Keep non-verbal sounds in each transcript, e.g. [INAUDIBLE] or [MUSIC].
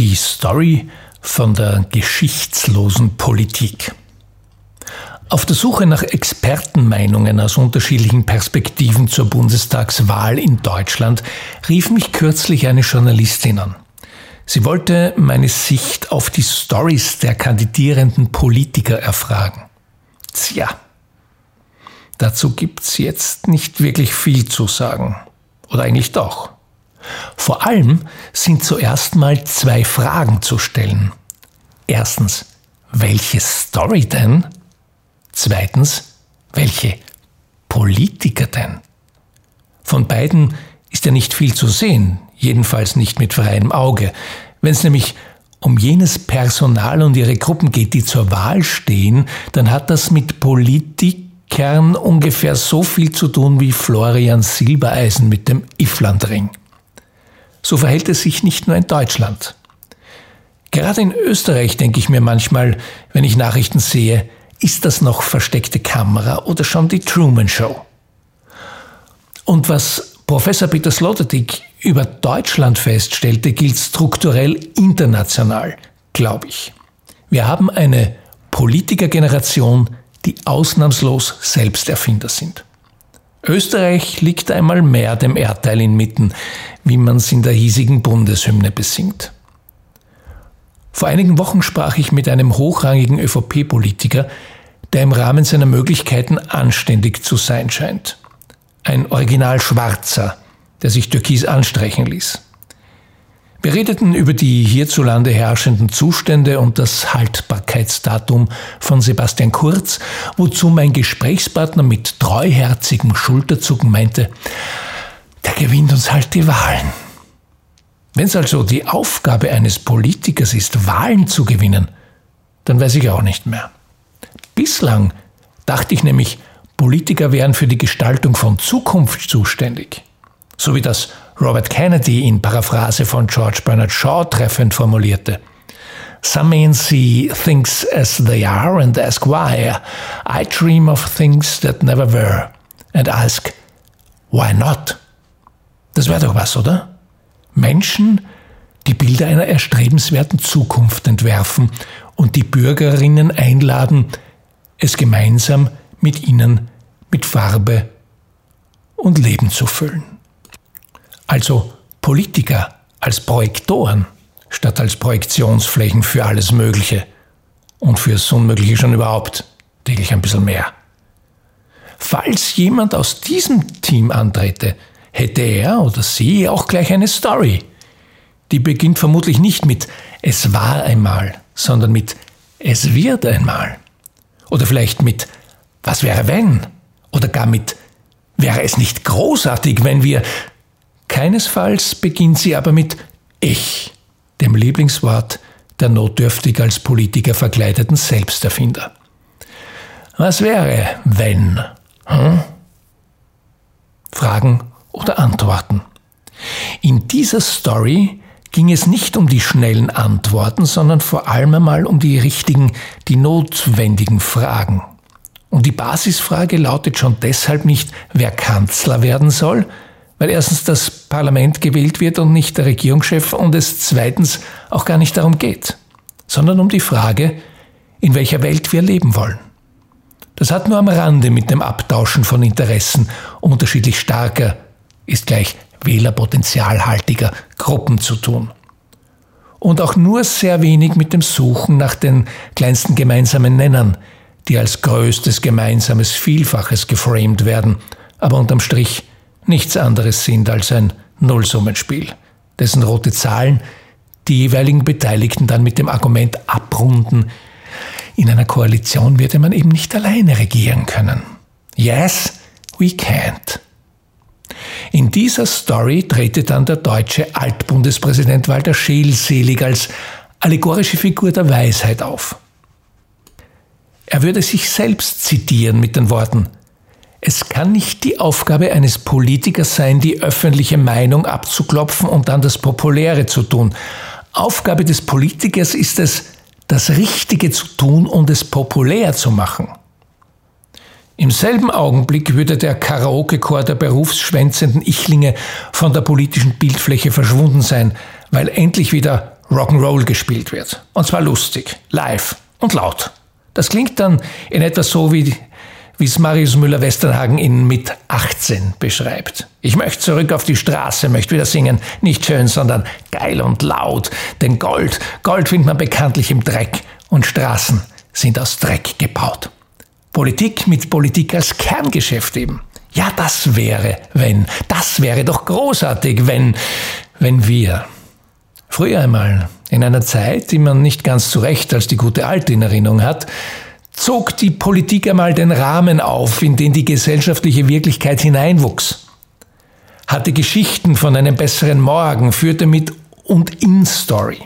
Die Story von der geschichtslosen Politik. Auf der Suche nach Expertenmeinungen aus unterschiedlichen Perspektiven zur Bundestagswahl in Deutschland rief mich kürzlich eine Journalistin an. Sie wollte meine Sicht auf die Stories der kandidierenden Politiker erfragen. Tja, dazu gibt's jetzt nicht wirklich viel zu sagen. Oder eigentlich doch. Vor allem sind zuerst mal zwei Fragen zu stellen. Erstens, welche Story denn? Zweitens, welche Politiker denn? Von beiden ist ja nicht viel zu sehen, jedenfalls nicht mit freiem Auge. Wenn es nämlich um jenes Personal und ihre Gruppen geht, die zur Wahl stehen, dann hat das mit Politikern ungefähr so viel zu tun wie Florian Silbereisen mit dem Iflandring. So verhält es sich nicht nur in Deutschland. Gerade in Österreich denke ich mir manchmal, wenn ich Nachrichten sehe, ist das noch versteckte Kamera oder schon die Truman Show? Und was Professor Peter Sloterdijk über Deutschland feststellte, gilt strukturell international, glaube ich. Wir haben eine Politikergeneration, die ausnahmslos Selbsterfinder sind. Österreich liegt einmal mehr dem Erdteil inmitten, wie man es in der hiesigen Bundeshymne besingt. Vor einigen Wochen sprach ich mit einem hochrangigen ÖVP-Politiker, der im Rahmen seiner Möglichkeiten anständig zu sein scheint. Ein Original Schwarzer, der sich türkis anstreichen ließ. Wir redeten über die hierzulande herrschenden Zustände und das Haltbarkeitsdatum von Sebastian Kurz, wozu mein Gesprächspartner mit treuherzigem Schulterzucken meinte, der gewinnt uns halt die Wahlen. Wenn es also die Aufgabe eines Politikers ist, Wahlen zu gewinnen, dann weiß ich auch nicht mehr. Bislang dachte ich nämlich, Politiker wären für die Gestaltung von Zukunft zuständig so wie das Robert Kennedy in Paraphrase von George Bernard Shaw treffend formulierte. Some men see things as they are and ask why. I dream of things that never were and ask why not. Das wäre doch was, oder? Menschen, die Bilder einer erstrebenswerten Zukunft entwerfen und die Bürgerinnen einladen, es gemeinsam mit ihnen mit Farbe und Leben zu füllen also Politiker als Projektoren statt als Projektionsflächen für alles Mögliche und fürs Unmögliche schon überhaupt täglich ein bisschen mehr. Falls jemand aus diesem Team antrete, hätte er oder sie auch gleich eine Story. Die beginnt vermutlich nicht mit Es war einmal, sondern mit Es wird einmal. Oder vielleicht mit Was wäre wenn? Oder gar mit Wäre es nicht großartig, wenn wir Keinesfalls beginnt sie aber mit Ich, dem Lieblingswort der notdürftig als Politiker verkleideten Selbsterfinder. Was wäre, wenn? Hm? Fragen oder Antworten? In dieser Story ging es nicht um die schnellen Antworten, sondern vor allem einmal um die richtigen, die notwendigen Fragen. Und die Basisfrage lautet schon deshalb nicht, wer Kanzler werden soll, weil erstens das Parlament gewählt wird und nicht der Regierungschef und es zweitens auch gar nicht darum geht, sondern um die Frage, in welcher Welt wir leben wollen. Das hat nur am Rande mit dem Abtauschen von Interessen unterschiedlich starker, ist gleich wählerpotenzialhaltiger Gruppen zu tun. Und auch nur sehr wenig mit dem Suchen nach den kleinsten gemeinsamen Nennern, die als größtes gemeinsames Vielfaches geframed werden, aber unterm Strich nichts anderes sind als ein Nullsummenspiel, dessen rote Zahlen die jeweiligen Beteiligten dann mit dem Argument abrunden, in einer Koalition würde man eben nicht alleine regieren können. Yes, we can't. In dieser Story trete dann der deutsche Altbundespräsident Walter Scheel selig als allegorische Figur der Weisheit auf. Er würde sich selbst zitieren mit den Worten es kann nicht die Aufgabe eines Politikers sein, die öffentliche Meinung abzuklopfen und dann das Populäre zu tun. Aufgabe des Politikers ist es, das Richtige zu tun und es populär zu machen. Im selben Augenblick würde der Karaoke-Chor der berufsschwänzenden Ichlinge von der politischen Bildfläche verschwunden sein, weil endlich wieder Rock'n'Roll gespielt wird. Und zwar lustig, live und laut. Das klingt dann in etwa so wie wie es Marius Müller-Westernhagen in Mit 18 beschreibt. Ich möchte zurück auf die Straße, möchte wieder singen, nicht schön, sondern geil und laut. Denn Gold, Gold findet man bekanntlich im Dreck und Straßen sind aus Dreck gebaut. Politik mit Politik als Kerngeschäft eben. Ja, das wäre, wenn, das wäre doch großartig, wenn, wenn wir. Früher einmal, in einer Zeit, die man nicht ganz zu Recht als die gute Alte in Erinnerung hat, zog die Politik einmal den Rahmen auf, in den die gesellschaftliche Wirklichkeit hineinwuchs, hatte Geschichten von einem besseren Morgen, führte mit und in Story.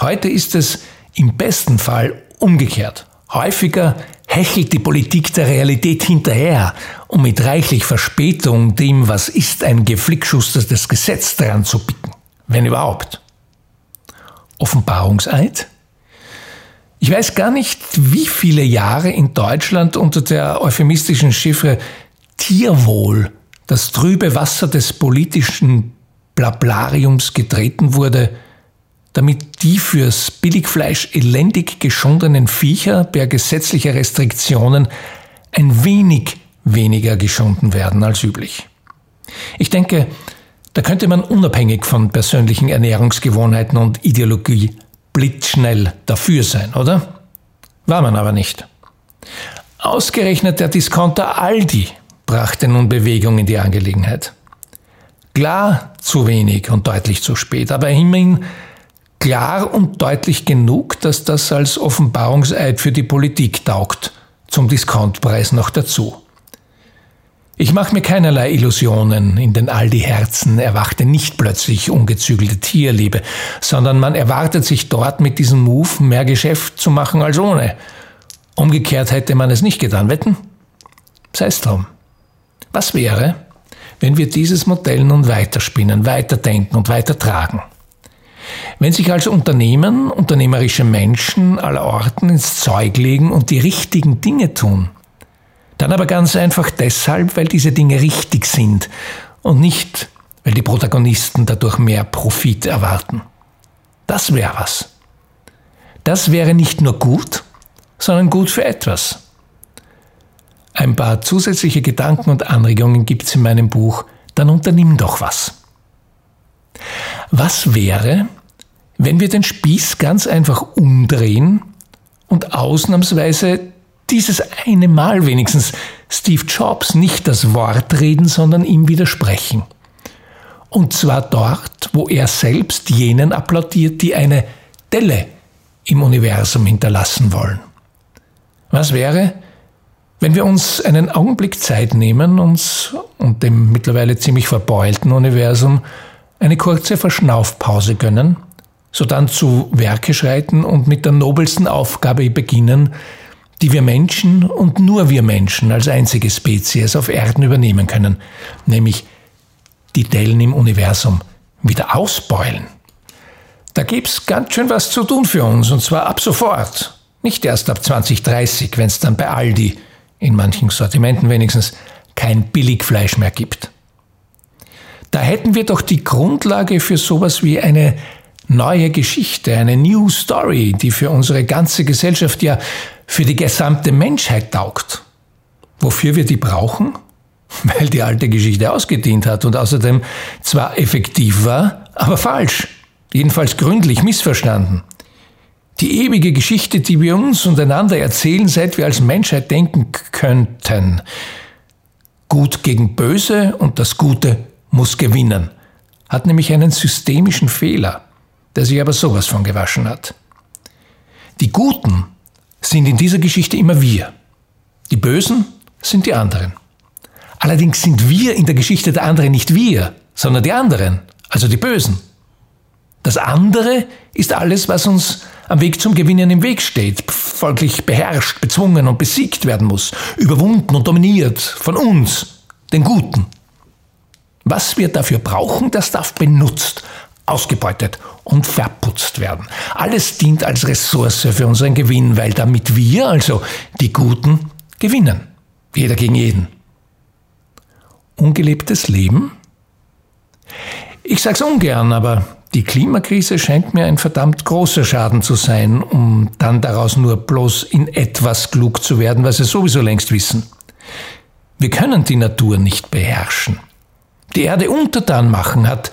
Heute ist es im besten Fall umgekehrt. Häufiger hechelt die Politik der Realität hinterher, um mit reichlich Verspätung dem, was ist, ein geflickschustertes Gesetz dran zu picken, wenn überhaupt. Offenbarungseid? Ich weiß gar nicht, wie viele Jahre in Deutschland unter der euphemistischen Chiffre Tierwohl das trübe Wasser des politischen Blablariums getreten wurde, damit die fürs Billigfleisch elendig geschundenen Viecher per gesetzlicher Restriktionen ein wenig weniger geschunden werden als üblich. Ich denke, da könnte man unabhängig von persönlichen Ernährungsgewohnheiten und Ideologie blitzschnell dafür sein, oder? War man aber nicht. Ausgerechnet der Discounter Aldi brachte nun Bewegung in die Angelegenheit. Klar zu wenig und deutlich zu spät, aber immerhin klar und deutlich genug, dass das als Offenbarungseid für die Politik taugt, zum Discountpreis noch dazu. Ich mache mir keinerlei Illusionen, in den Aldi-Herzen erwachte nicht plötzlich ungezügelte Tierliebe, sondern man erwartet sich dort mit diesem Move mehr Geschäft zu machen als ohne. Umgekehrt hätte man es nicht getan, wetten? Sei's drum. Was wäre, wenn wir dieses Modell nun weiterspinnen, weiterdenken und weitertragen? Wenn sich also Unternehmen, unternehmerische Menschen aller Orten ins Zeug legen und die richtigen Dinge tun, dann aber ganz einfach deshalb, weil diese Dinge richtig sind und nicht, weil die Protagonisten dadurch mehr Profit erwarten. Das wäre was. Das wäre nicht nur gut, sondern gut für etwas. Ein paar zusätzliche Gedanken und Anregungen gibt es in meinem Buch, dann unternimm doch was. Was wäre, wenn wir den Spieß ganz einfach umdrehen und ausnahmsweise dieses eine Mal wenigstens Steve Jobs nicht das Wort reden, sondern ihm widersprechen. Und zwar dort, wo er selbst jenen applaudiert, die eine Delle im Universum hinterlassen wollen. Was wäre, wenn wir uns einen Augenblick Zeit nehmen, uns und dem mittlerweile ziemlich verbeulten Universum eine kurze Verschnaufpause gönnen, sodann zu Werke schreiten und mit der nobelsten Aufgabe beginnen, die wir Menschen und nur wir Menschen als einzige Spezies auf Erden übernehmen können, nämlich die Dellen im Universum wieder ausbeulen. Da gibt's ganz schön was zu tun für uns, und zwar ab sofort. Nicht erst ab 2030, wenn es dann bei Aldi, in manchen Sortimenten wenigstens, kein Billigfleisch mehr gibt. Da hätten wir doch die Grundlage für sowas wie eine neue Geschichte, eine New Story, die für unsere ganze Gesellschaft ja für die gesamte Menschheit taugt. Wofür wir die brauchen? [LAUGHS] Weil die alte Geschichte ausgedient hat und außerdem zwar effektiv war, aber falsch. Jedenfalls gründlich missverstanden. Die ewige Geschichte, die wir uns und einander erzählen, seit wir als Menschheit denken könnten. Gut gegen Böse und das Gute muss gewinnen. Hat nämlich einen systemischen Fehler, der sich aber sowas von gewaschen hat. Die Guten sind in dieser Geschichte immer wir. Die Bösen sind die anderen. Allerdings sind wir in der Geschichte der anderen nicht wir, sondern die anderen, also die Bösen. Das andere ist alles, was uns am Weg zum Gewinnen im Weg steht, folglich beherrscht, bezwungen und besiegt werden muss, überwunden und dominiert von uns, den Guten. Was wir dafür brauchen, das darf benutzt, ausgebeutet und verputzt werden. Alles dient als Ressource für unseren Gewinn, weil damit wir, also die Guten, gewinnen. Jeder gegen jeden. Ungelebtes Leben? Ich sag's ungern, aber Die Klimakrise scheint mir ein verdammt großer Schaden zu sein, um dann daraus nur bloß in etwas klug zu werden, was wir sowieso längst wissen. Wir können die Natur nicht beherrschen. Die Erde untertan machen hat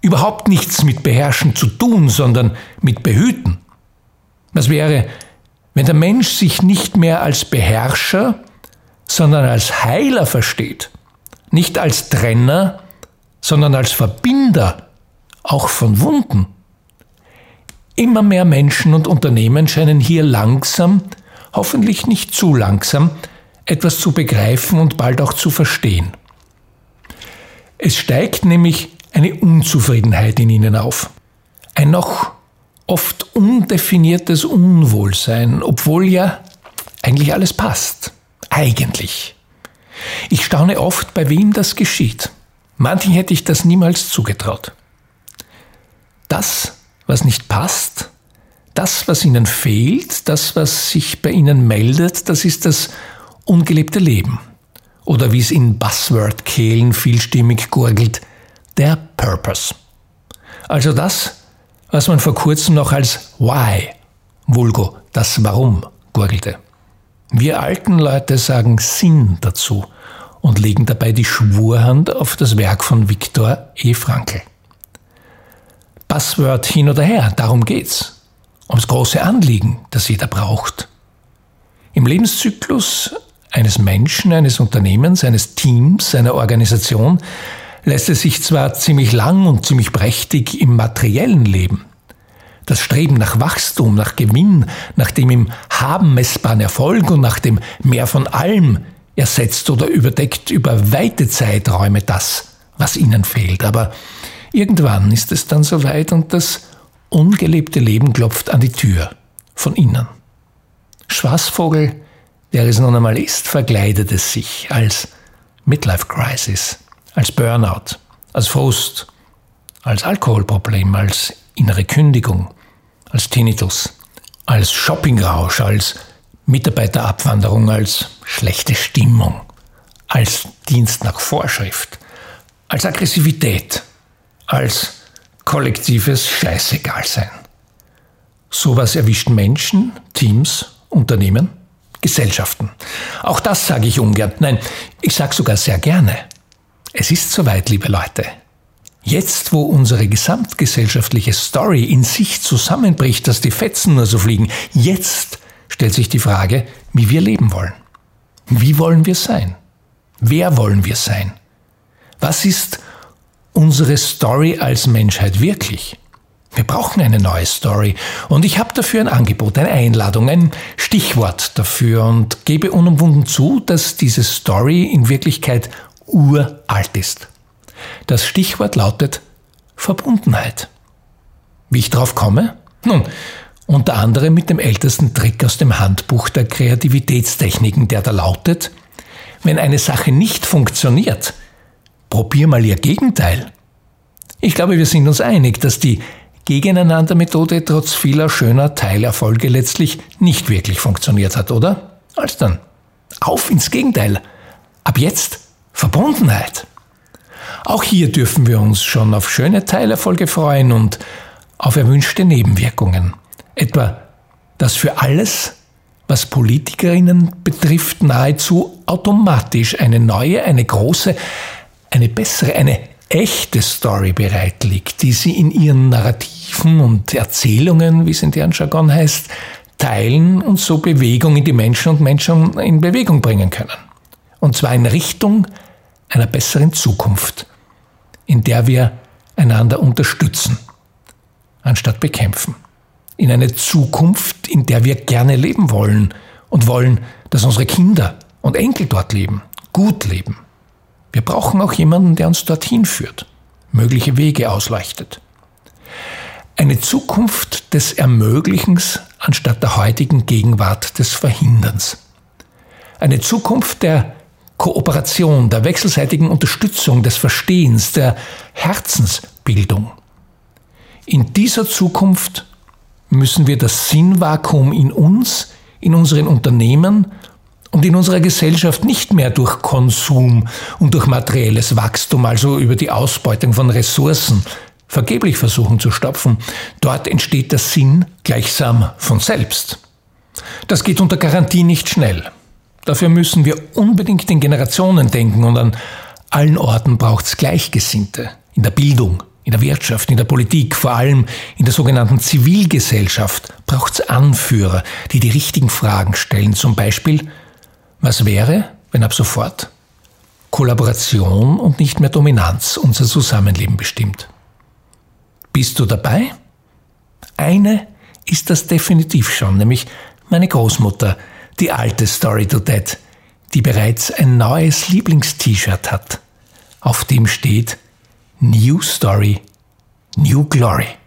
überhaupt nichts mit beherrschen zu tun, sondern mit behüten. Was wäre, wenn der Mensch sich nicht mehr als Beherrscher, sondern als Heiler versteht, nicht als Trenner, sondern als Verbinder, auch von Wunden. Immer mehr Menschen und Unternehmen scheinen hier langsam, hoffentlich nicht zu langsam, etwas zu begreifen und bald auch zu verstehen. Es steigt nämlich eine Unzufriedenheit in ihnen auf. Ein noch oft undefiniertes Unwohlsein, obwohl ja eigentlich alles passt. Eigentlich. Ich staune oft, bei wem das geschieht. Manchen hätte ich das niemals zugetraut. Das, was nicht passt, das, was ihnen fehlt, das, was sich bei ihnen meldet, das ist das ungelebte Leben. Oder wie es in Buzzword-Kehlen vielstimmig gurgelt, der Purpose. Also das, was man vor kurzem noch als Why, vulgo, das Warum, gurgelte. Wir alten Leute sagen Sinn dazu und legen dabei die Schwurhand auf das Werk von Viktor E. Frankl. Passwort hin oder her, darum geht's. Ums große Anliegen, das jeder braucht. Im Lebenszyklus eines Menschen, eines Unternehmens, eines Teams, einer Organisation lässt es sich zwar ziemlich lang und ziemlich prächtig im materiellen Leben, das Streben nach Wachstum, nach Gewinn, nach dem im Haben messbaren Erfolg und nach dem Mehr von allem ersetzt oder überdeckt über weite Zeiträume das, was ihnen fehlt. Aber irgendwann ist es dann soweit und das ungelebte Leben klopft an die Tür von innen. Schwarzvogel, der es nun einmal ist, verkleidet es sich als Midlife Crisis als Burnout, als Frust, als Alkoholproblem, als innere Kündigung, als Tinnitus, als Shoppingrausch, als Mitarbeiterabwanderung, als schlechte Stimmung, als Dienst nach Vorschrift, als Aggressivität, als kollektives Scheißegalsein. Sowas erwischt Menschen, Teams, Unternehmen, Gesellschaften. Auch das sage ich ungern. Nein, ich sage sogar sehr gerne. Es ist soweit, liebe Leute. Jetzt, wo unsere gesamtgesellschaftliche Story in sich zusammenbricht, dass die Fetzen nur so fliegen, jetzt stellt sich die Frage, wie wir leben wollen. Wie wollen wir sein? Wer wollen wir sein? Was ist unsere Story als Menschheit wirklich? Wir brauchen eine neue Story und ich habe dafür ein Angebot, eine Einladung, ein Stichwort dafür und gebe unumwunden zu, dass diese Story in Wirklichkeit uralt ist. Das Stichwort lautet Verbundenheit. Wie ich drauf komme? Nun, unter anderem mit dem ältesten Trick aus dem Handbuch der Kreativitätstechniken, der da lautet, wenn eine Sache nicht funktioniert, probier mal ihr Gegenteil. Ich glaube, wir sind uns einig, dass die Gegeneinander-Methode trotz vieler schöner Teilerfolge letztlich nicht wirklich funktioniert hat, oder? Als dann. Auf ins Gegenteil. Ab jetzt Verbundenheit. Auch hier dürfen wir uns schon auf schöne Teilerfolge freuen und auf erwünschte Nebenwirkungen. Etwa, dass für alles, was Politikerinnen betrifft, nahezu automatisch eine neue, eine große, eine bessere, eine echte Story bereit liegt, die sie in ihren Narrativen und Erzählungen, wie es in deren Jargon heißt, teilen und so Bewegung in die Menschen und Menschen in Bewegung bringen können. Und zwar in Richtung einer besseren Zukunft, in der wir einander unterstützen, anstatt bekämpfen. In eine Zukunft, in der wir gerne leben wollen und wollen, dass unsere Kinder und Enkel dort leben, gut leben. Wir brauchen auch jemanden, der uns dorthin führt, mögliche Wege ausleuchtet. Eine Zukunft des Ermöglichens anstatt der heutigen Gegenwart des Verhinderns. Eine Zukunft der Kooperation, der wechselseitigen Unterstützung, des Verstehens, der Herzensbildung. In dieser Zukunft müssen wir das Sinnvakuum in uns, in unseren Unternehmen und in unserer Gesellschaft nicht mehr durch Konsum und durch materielles Wachstum, also über die Ausbeutung von Ressourcen, vergeblich versuchen zu stopfen, dort entsteht der Sinn gleichsam von selbst. Das geht unter Garantie nicht schnell. Dafür müssen wir unbedingt in Generationen denken und an allen Orten braucht es Gleichgesinnte. In der Bildung, in der Wirtschaft, in der Politik, vor allem in der sogenannten Zivilgesellschaft braucht es Anführer, die die richtigen Fragen stellen. Zum Beispiel, was wäre, wenn ab sofort Kollaboration und nicht mehr Dominanz unser Zusammenleben bestimmt? Bist du dabei? Eine ist das definitiv schon, nämlich meine Großmutter, die alte Story to Dead, die bereits ein neues Lieblingst-T-Shirt hat, auf dem steht New Story, New Glory.